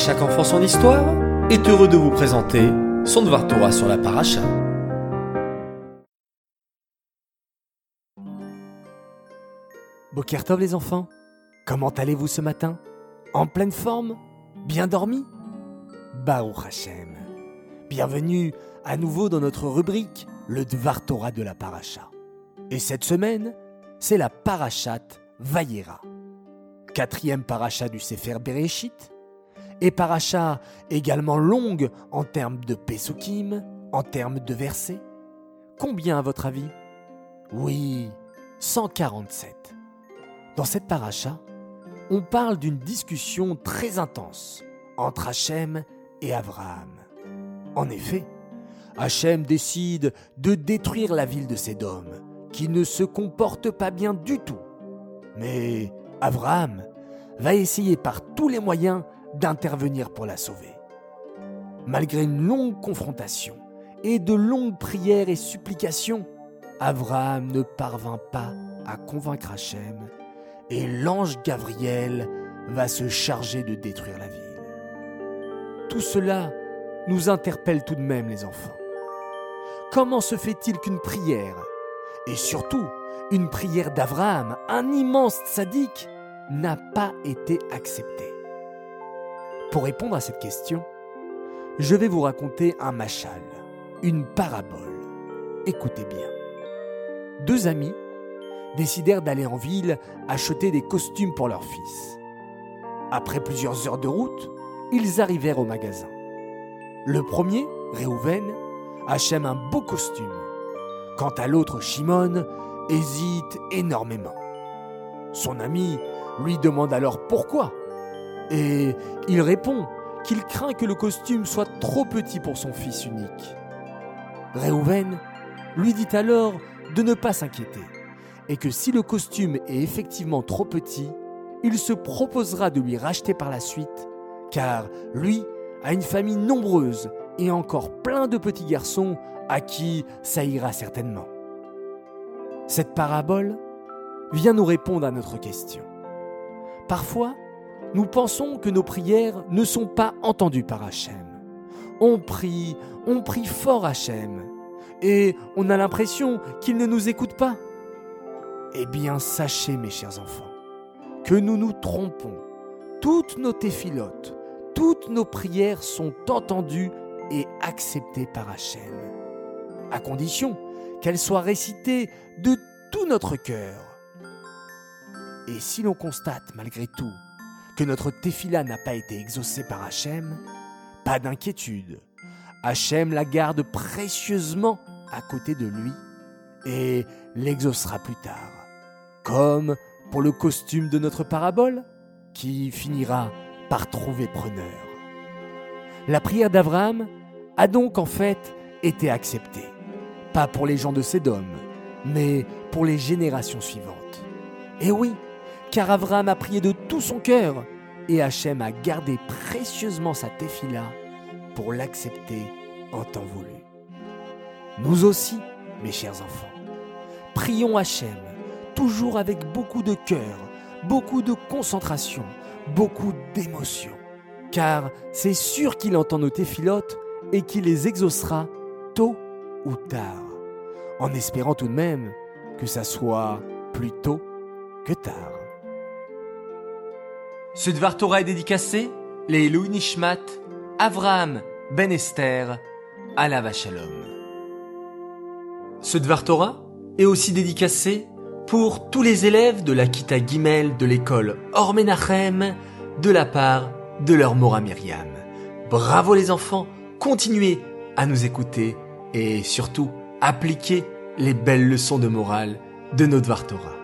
chaque enfant son histoire est heureux de vous présenter son Dvar Torah sur la paracha. Bokertov les enfants, comment allez-vous ce matin? En pleine forme? Bien dormi? Baruch Hashem. Bienvenue à nouveau dans notre rubrique le Dvar Torah de la paracha. Et cette semaine, c'est la parachat Vayera. Quatrième paracha du Sefer Bereshit, et paracha également longue en termes de Pesukim, en termes de versets. Combien à votre avis? Oui, 147. Dans cette paracha, on parle d'une discussion très intense entre Hachem et Abraham. En effet, Hachem décide de détruire la ville de Sédom, qui ne se comporte pas bien du tout. Mais Abraham va essayer par tous les moyens d'intervenir pour la sauver. Malgré une longue confrontation et de longues prières et supplications, Abraham ne parvint pas à convaincre Hachem et l'ange Gabriel va se charger de détruire la ville. Tout cela nous interpelle tout de même les enfants. Comment se fait-il qu'une prière, et surtout une prière d'Abraham, un immense sadique, n'a pas été acceptée? Pour répondre à cette question, je vais vous raconter un machal, une parabole. Écoutez bien. Deux amis décidèrent d'aller en ville acheter des costumes pour leur fils. Après plusieurs heures de route, ils arrivèrent au magasin. Le premier, Réhouven, achète un beau costume. Quant à l'autre, Shimon, hésite énormément. Son ami lui demande alors pourquoi. Et il répond qu'il craint que le costume soit trop petit pour son fils unique. Réhouven lui dit alors de ne pas s'inquiéter et que si le costume est effectivement trop petit, il se proposera de lui racheter par la suite, car lui a une famille nombreuse et encore plein de petits garçons à qui ça ira certainement. Cette parabole vient nous répondre à notre question. Parfois, nous pensons que nos prières ne sont pas entendues par Hachem. On prie, on prie fort Hachem, et on a l'impression qu'il ne nous écoute pas. Eh bien, sachez, mes chers enfants, que nous nous trompons. Toutes nos téphilotes, toutes nos prières sont entendues et acceptées par Hachem, à condition qu'elles soient récitées de tout notre cœur. Et si l'on constate malgré tout que notre téphila n'a pas été exaucée par Hachem, pas d'inquiétude. Hachem la garde précieusement à côté de lui et l'exaucera plus tard comme pour le costume de notre parabole, qui finira par trouver preneur. La prière d'Abraham a donc en fait été acceptée, pas pour les gens de Sédom, mais pour les générations suivantes. Et oui, car Abraham a prié de tout son cœur, et Hachem a gardé précieusement sa téphila pour l'accepter en temps voulu. Nous aussi, mes chers enfants, prions Hachem toujours avec beaucoup de cœur, beaucoup de concentration, beaucoup d'émotion. Car c'est sûr qu'il entend nos téphilotes et qu'il les exaucera tôt ou tard, en espérant tout de même que ça soit plus tôt que tard. Ce Dvar Torah est dédicacé les Nishmat, Avraham Ben Esther, Alava Shalom. Ce Dvar Torah est aussi dédicacé pour tous les élèves de la Kita Gimel de l'école Ormenachem de la part de leur Mora Myriam. Bravo les enfants, continuez à nous écouter et surtout appliquez les belles leçons de morale de notre Vartora.